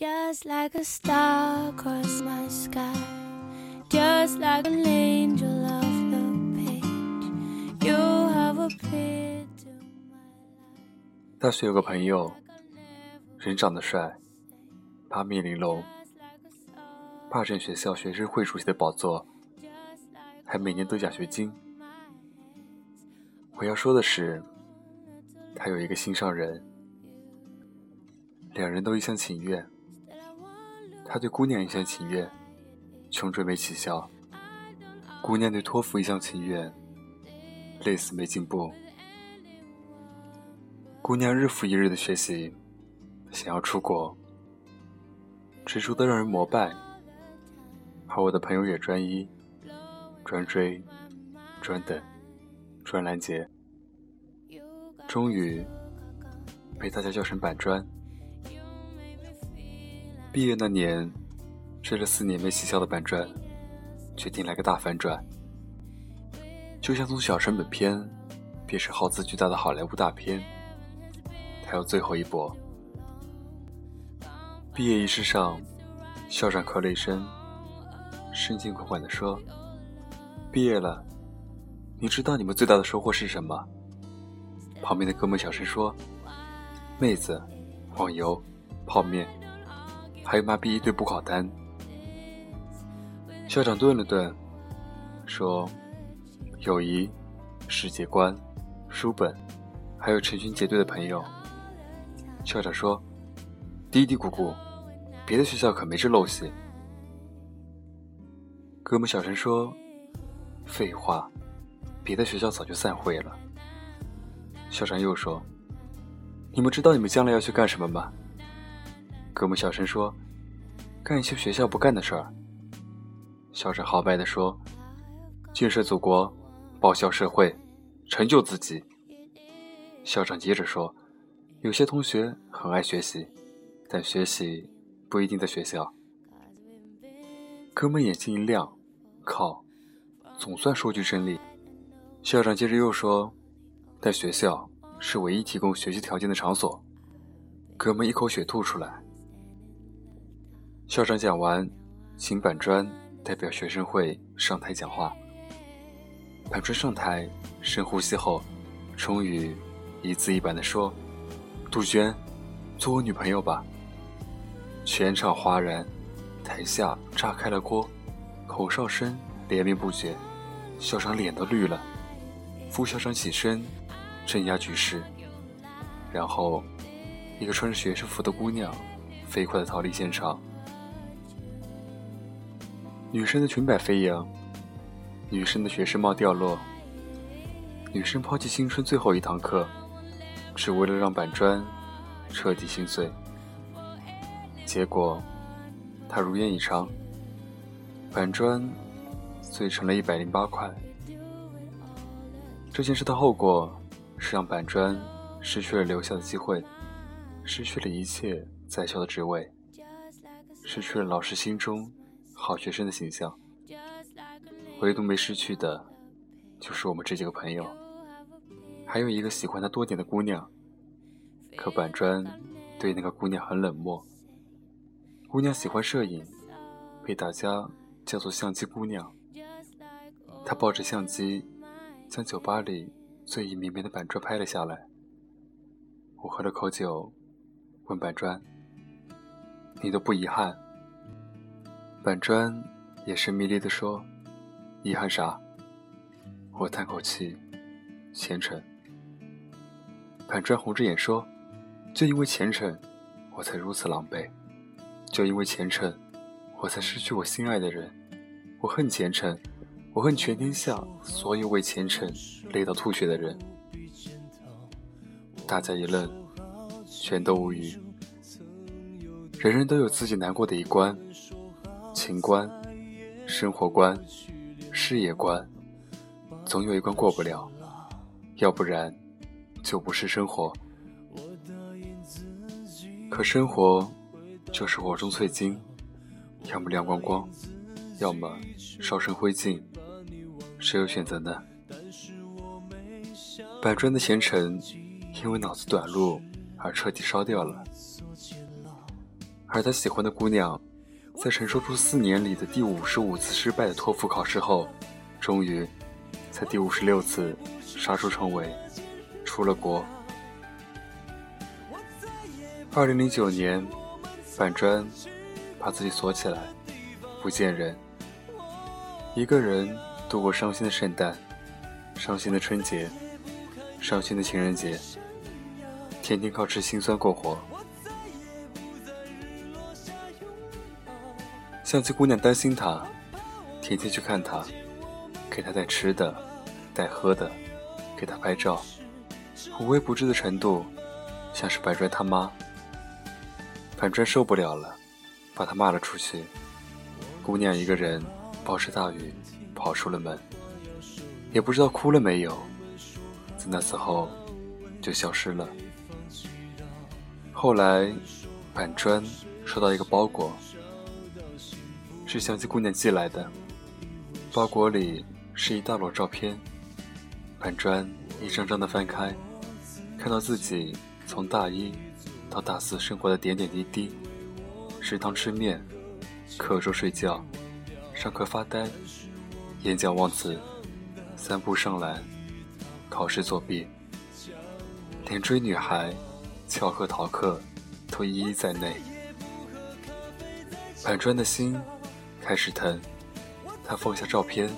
Just like a star across my sky, just like an angel off the page, you have appeared to my life. 大学有个朋友，人长得帅，八面玲珑，霸占学校学生会主席的宝座，还每年得奖学金。我要说的是，他有一个心上人，两人都一厢情愿。他对姑娘一厢情愿，穷追没起效；姑娘对托福一厢情愿，累死没进步。姑娘日复一日的学习，想要出国，执着的让人膜拜。而我的朋友也专一、专追、专等、专拦截，终于被大家叫成板砖。毕业那年，追了四年没起效的板砖，决定来个大反转，就像从小成本片变成耗资巨大的好莱坞大片。还有最后一波。毕业仪式上，校长咳了一声，深情款款地说：“毕业了，你知道你们最大的收获是什么？”旁边的哥们小声说：“妹子、网游、泡面，还有妈逼一堆补考单。”校长顿了顿，说：“友谊、世界观、书本，还有成群结队的朋友。”校长说：“嘀嘀咕咕，别的学校可没这陋习。”哥们小声说：“废话，别的学校早就散会了。”校长又说：“你们知道你们将来要去干什么吗？”哥们小声说：“干一些学校不干的事儿。”校长豪迈地说：“建设祖国，报效社会，成就自己。”校长接着说。有些同学很爱学习，但学习不一定在学校。哥们眼睛一亮，靠，总算说句真理。校长接着又说，但学校是唯一提供学习条件的场所。哥们一口血吐出来。校长讲完，请板砖代表学生会上台讲话。板砖上台，深呼吸后，终于一字一板地说。杜鹃，做我女朋友吧。全场哗然，台下炸开了锅，口哨声连绵不绝，校长脸都绿了。副校长起身镇压局势，然后一个穿着学生服的姑娘飞快地逃离现场。女生的裙摆飞扬，女生的学士帽掉落，女生抛弃青春最后一堂课。只为了让板砖彻底心碎，结果他如愿以偿，板砖碎成了一百零八块。这件事的后果是让板砖失去了留校的机会，失去了一切在校的职位，失去了老师心中好学生的形象。唯独没失去的，就是我们这几个朋友。还有一个喜欢他多年的姑娘，可板砖对那个姑娘很冷漠。姑娘喜欢摄影，被大家叫做“相机姑娘”。她抱着相机，将酒吧里醉意绵绵的板砖拍了下来。我喝了口酒，问板砖：“你都不遗憾？”板砖眼神迷离地说：“遗憾啥？”我叹口气：“虔诚。”板砖红着眼说：“就因为虔诚，我才如此狼狈；就因为虔诚，我才失去我心爱的人。我恨虔诚，我恨全天下所有为虔诚累到吐血的人。”大家一愣，全都无语。人人都有自己难过的一关：情关、生活关、事业关，总有一关过不了，要不然。就不是生活，可生活就是火中淬金，要么亮光光，要么烧成灰烬，谁有选择呢？板砖的前程因为脑子短路而彻底烧掉了，而他喜欢的姑娘，在承受住四年里的第五十五次失败的托福考试后，终于在第五十六次杀出重围，出了国。二零零九年，板砖把自己锁起来，不见人，一个人度过伤心的圣诞，伤心的春节，伤心的情人节。天天靠吃辛酸过活，相机姑娘担心他，天天去看他，给他带吃的，带喝的，给他拍照，无微不至的程度，像是板砖他妈。板砖受不了了，把他骂了出去。姑娘一个人暴着大雨跑出了门，也不知道哭了没有，自那次后就消失了。后来，板砖收到一个包裹，是相机姑娘寄来的。包裹里是一大摞照片，板砖一张张的翻开，看到自己从大一到大四生活的点点滴滴：食堂吃面，课桌睡觉，上课发呆，演讲忘词，三步上篮，考试作弊，连追女孩。翘课逃课，都一一在内。板砖的心开始疼，他放下照片，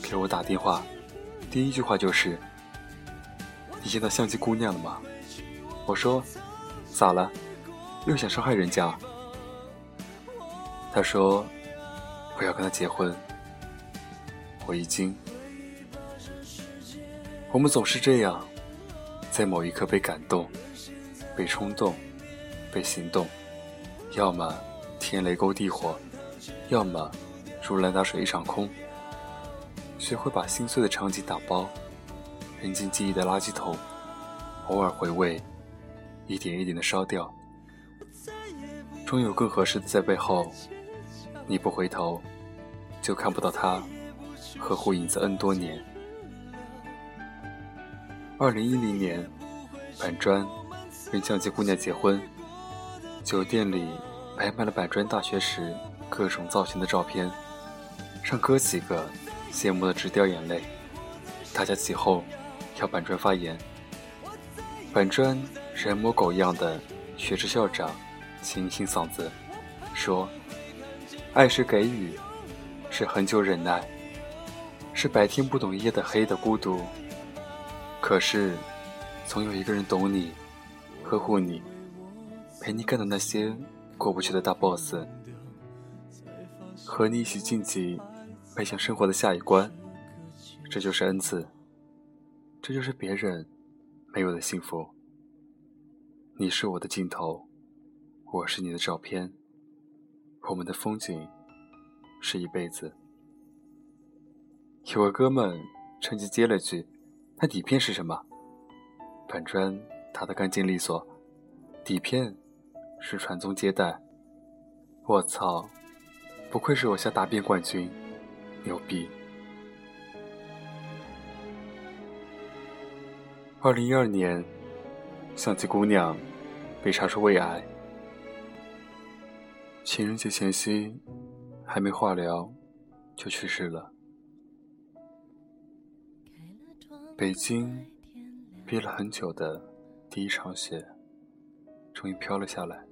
给我打电话，第一句话就是：“你见到相机姑娘了吗？”我说：“咋了？又想伤害人家？”他说：“我要跟她结婚。”我一惊。我们总是这样，在某一刻被感动。被冲动，被行动，要么天雷勾地火，要么如来打水一场空。学会把心碎的场景打包，扔进记忆的垃圾桶，偶尔回味，一点一点的烧掉。终有更合适的在背后，你不回头，就看不到他呵护影子 N 多年。二零一零年，板砖。跟相机姑娘结婚，酒店里摆满了板砖大学时各种造型的照片，让哥几个羡慕的直掉眼泪。大家起哄，要板砖发言。板砖人模狗样的学着校长，清清嗓子说：“爱是给予，是很久忍耐，是白天不懂夜的黑的孤独。可是，总有一个人懂你。”呵护你，陪你干的那些过不去的大 boss，和你一起晋级，迈向生活的下一关，这就是恩赐，这就是别人没有的幸福。你是我的镜头，我是你的照片，我们的风景是一辈子。有个哥们趁机接了句：“那底片是什么？”板砖。打的干净利索，底片是传宗接代。我操，不愧是我校答辩冠军，牛逼！二零一二年，相机姑娘被查出胃癌，情人节前夕还没化疗就去世了。北京憋了很久的。第一场雪终于飘了下来，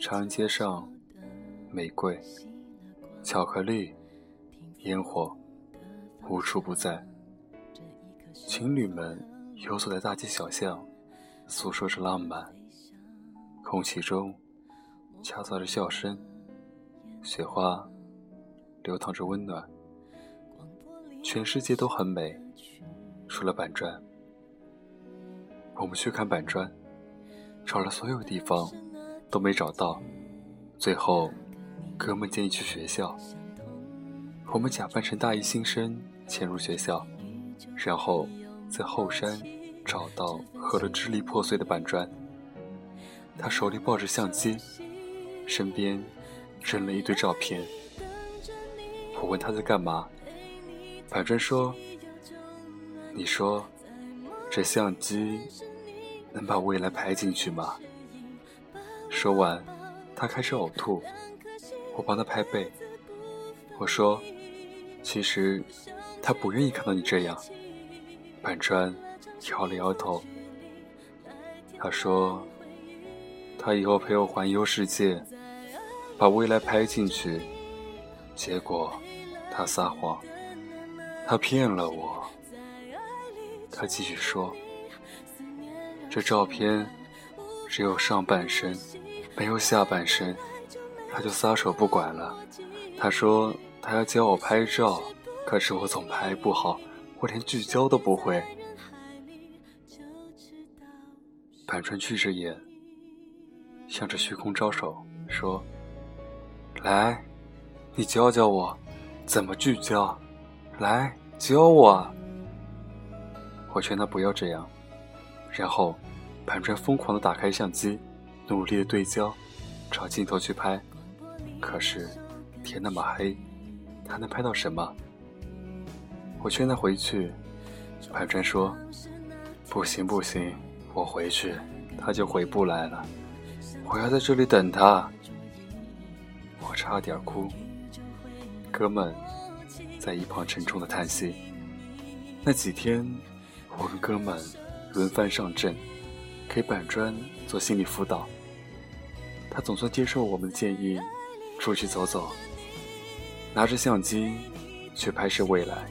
长安街上，玫瑰、巧克力、烟火无处不在。情侣们游走在大街小巷，诉说着浪漫。空气中夹杂着笑声，雪花流淌着温暖。全世界都很美，除了板砖。我们去看板砖，找了所有地方都没找到，最后哥们建议去学校。我们假扮成大一新生潜入学校，然后在后山找到喝了支离破碎的板砖。他手里抱着相机，身边扔了一堆照片。我问他在干嘛，板砖说：“你说。”这相机能把未来拍进去吗？说完，他开始呕吐，我帮他拍背。我说：“其实他不愿意看到你这样。”板砖摇了摇头。他说：“他以后陪我环游世界，把未来拍进去。”结果他撒谎，他骗了我。他继续说：“这照片只有上半身，没有下半身。”他就撒手不管了。他说。他要教我拍照，可是我总拍不好，我连聚焦都不会。板川聚着眼，向着虚空招手，说：“来，你教教我，怎么聚焦？来教我。”我劝他不要这样，然后板川疯狂的打开相机，努力的对焦，朝镜头去拍。可是天那么黑。他能拍到什么？我劝他回去，板砖说：“不行不行，我回去他就回不来了，我要在这里等他。”我差点哭。哥们在一旁沉重的叹息。那几天，我跟哥们轮番上阵，给板砖做心理辅导。他总算接受我们的建议，出去走走。拿着相机去拍摄未来，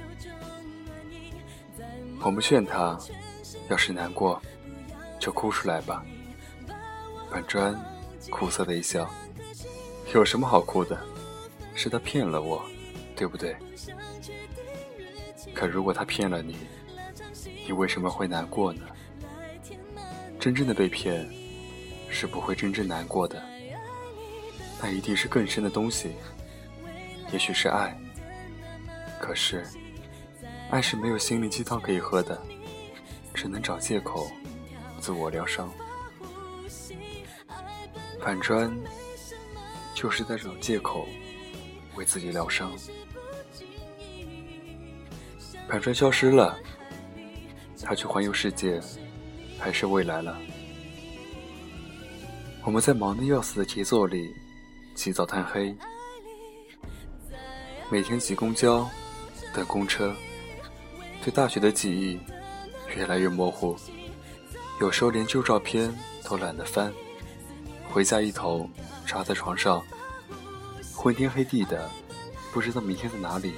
我们劝他，要是难过，就哭出来吧。板砖苦涩的一笑，有什么好哭的？是他骗了我，对不对？可如果他骗了你，你为什么会难过呢？真正的被骗，是不会真正难过的，那一定是更深的东西。也许是爱，可是，爱是没有心灵鸡汤可以喝的，只能找借口自我疗伤。板砖就是在找借口为自己疗伤。板砖消失了，他去环游世界，还是未来了？我们在忙得要死的节奏里，起早贪黑。每天挤公交，等公车，对大学的记忆越来越模糊，有时候连旧照片都懒得翻。回家一头扎在床上，昏天黑地的，不知道明天在哪里。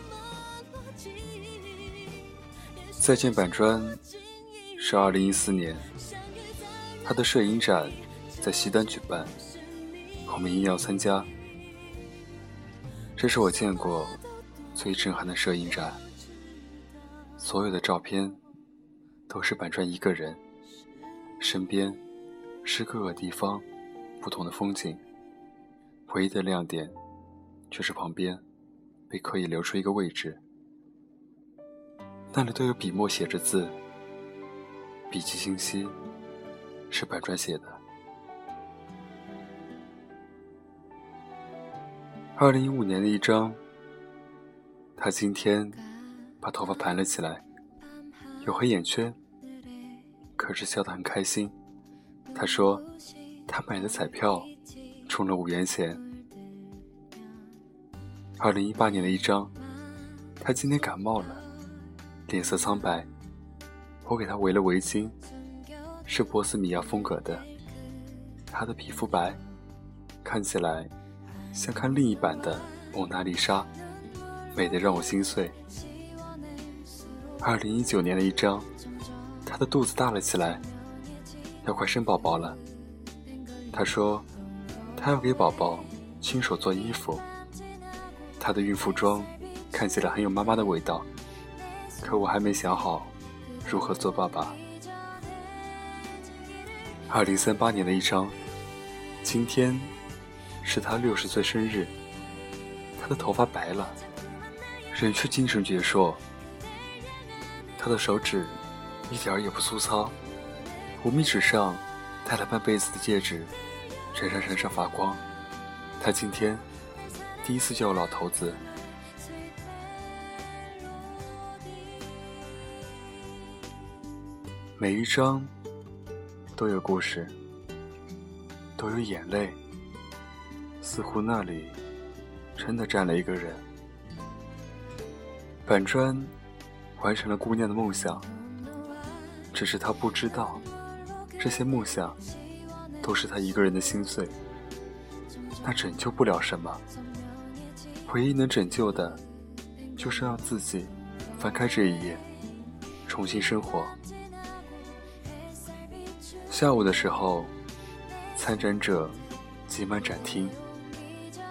再见板砖是二零一四年，他的摄影展在西单举办，我们硬要参加。这是我见过最震撼的摄影展。所有的照片都是板砖一个人，身边是各个地方不同的风景，唯一的亮点就是旁边被刻意留出一个位置，那里都有笔墨写着字，笔迹清晰，是板砖写的。二零一五年的一张，他今天把头发盘了起来，有黑眼圈，可是笑得很开心。他说，他买的彩票中了五元钱。二零一八年的一张，他今天感冒了，脸色苍白，我给他围了围巾，是波斯米亚风格的，他的皮肤白，看起来。像看另一版的蒙娜丽莎，美得让我心碎。二零一九年的一张，她的肚子大了起来，要快生宝宝了。她说，她要给宝宝亲手做衣服。她的孕妇装看起来很有妈妈的味道，可我还没想好如何做爸爸。二零三八年的一张，今天。是他六十岁生日，他的头发白了，人却精神矍铄。他的手指一点儿也不粗糙，无名指上戴了半辈子的戒指，闪闪闪闪发光。他今天第一次叫我老头子。每一张都有故事，都有眼泪。似乎那里真的站了一个人。板砖完成了姑娘的梦想，只是他不知道，这些梦想都是他一个人的心碎。那拯救不了什么，唯一能拯救的，就是让自己翻开这一页，重新生活。下午的时候，参展者挤满展厅，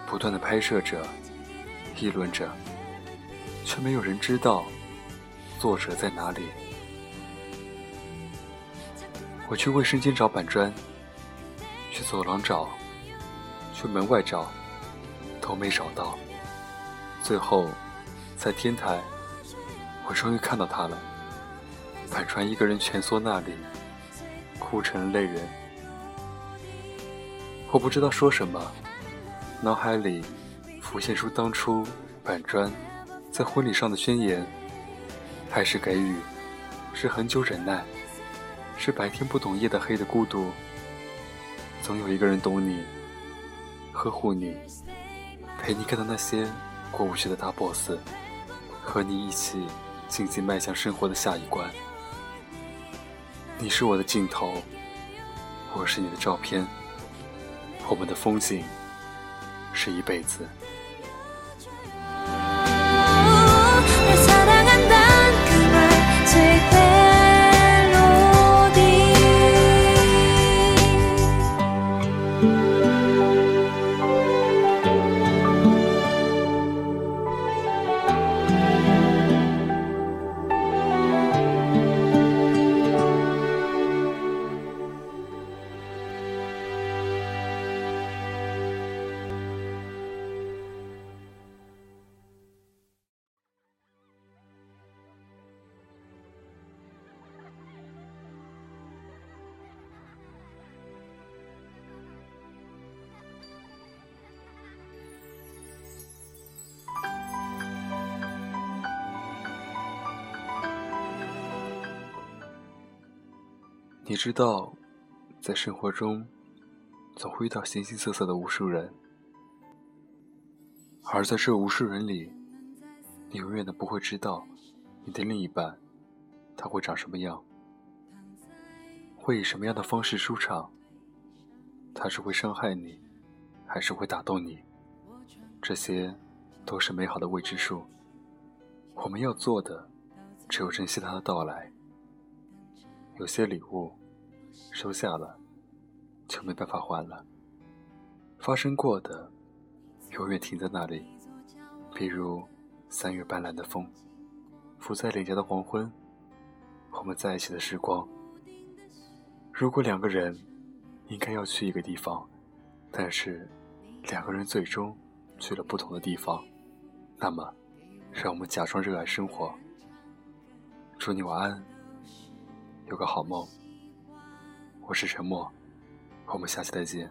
不断的拍摄着，议论着，却没有人知道作者在哪里。我去卫生间找板砖，去走廊找。去门外找，都没找到。最后，在天台，我终于看到他了。板川一个人蜷缩那里，哭成了泪人。我不知道说什么，脑海里浮现出当初板砖在婚礼上的宣言：还是给予，是很久忍耐，是白天不懂夜的黑的孤独。总有一个人懂你。呵护你，陪你看到那些过不去的大 boss，和你一起静静迈向生活的下一关。你是我的镜头，我是你的照片，我们的风景是一辈子。知道，在生活中，总会遇到形形色色的无数人，而在这无数人里，你永远都不会知道，你的另一半，他会长什么样，会以什么样的方式出场，他是会伤害你，还是会打动你，这些，都是美好的未知数。我们要做的，只有珍惜他的到来。有些礼物，收下了，就没办法还了。发生过的，永远停在那里。比如三月斑斓的风，拂在脸颊的黄昏，我们在一起的时光。如果两个人应该要去一个地方，但是两个人最终去了不同的地方，那么，让我们假装热爱生活。祝你晚安。有个好梦，我是沉默我们下期再见。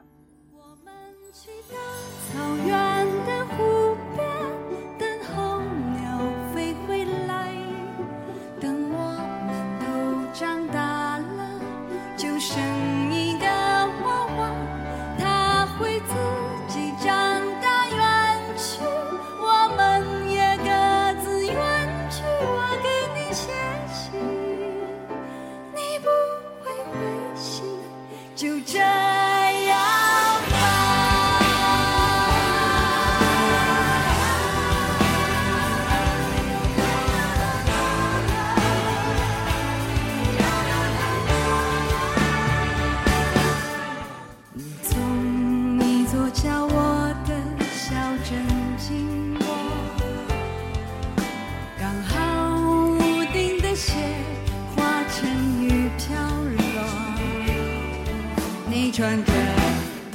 你穿着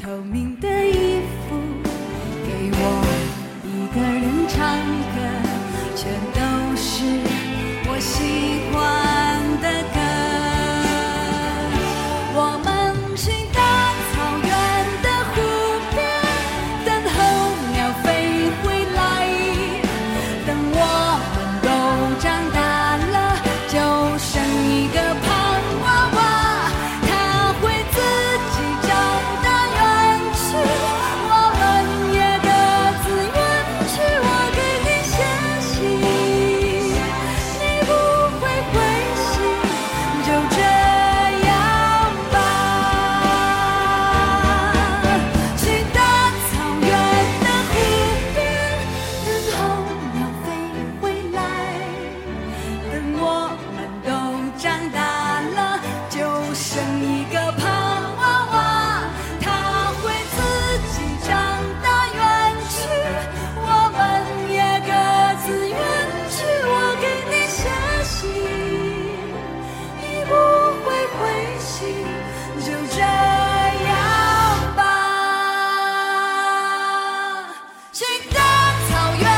透明的衣服给我一个人唱歌全都是我喜欢。草原。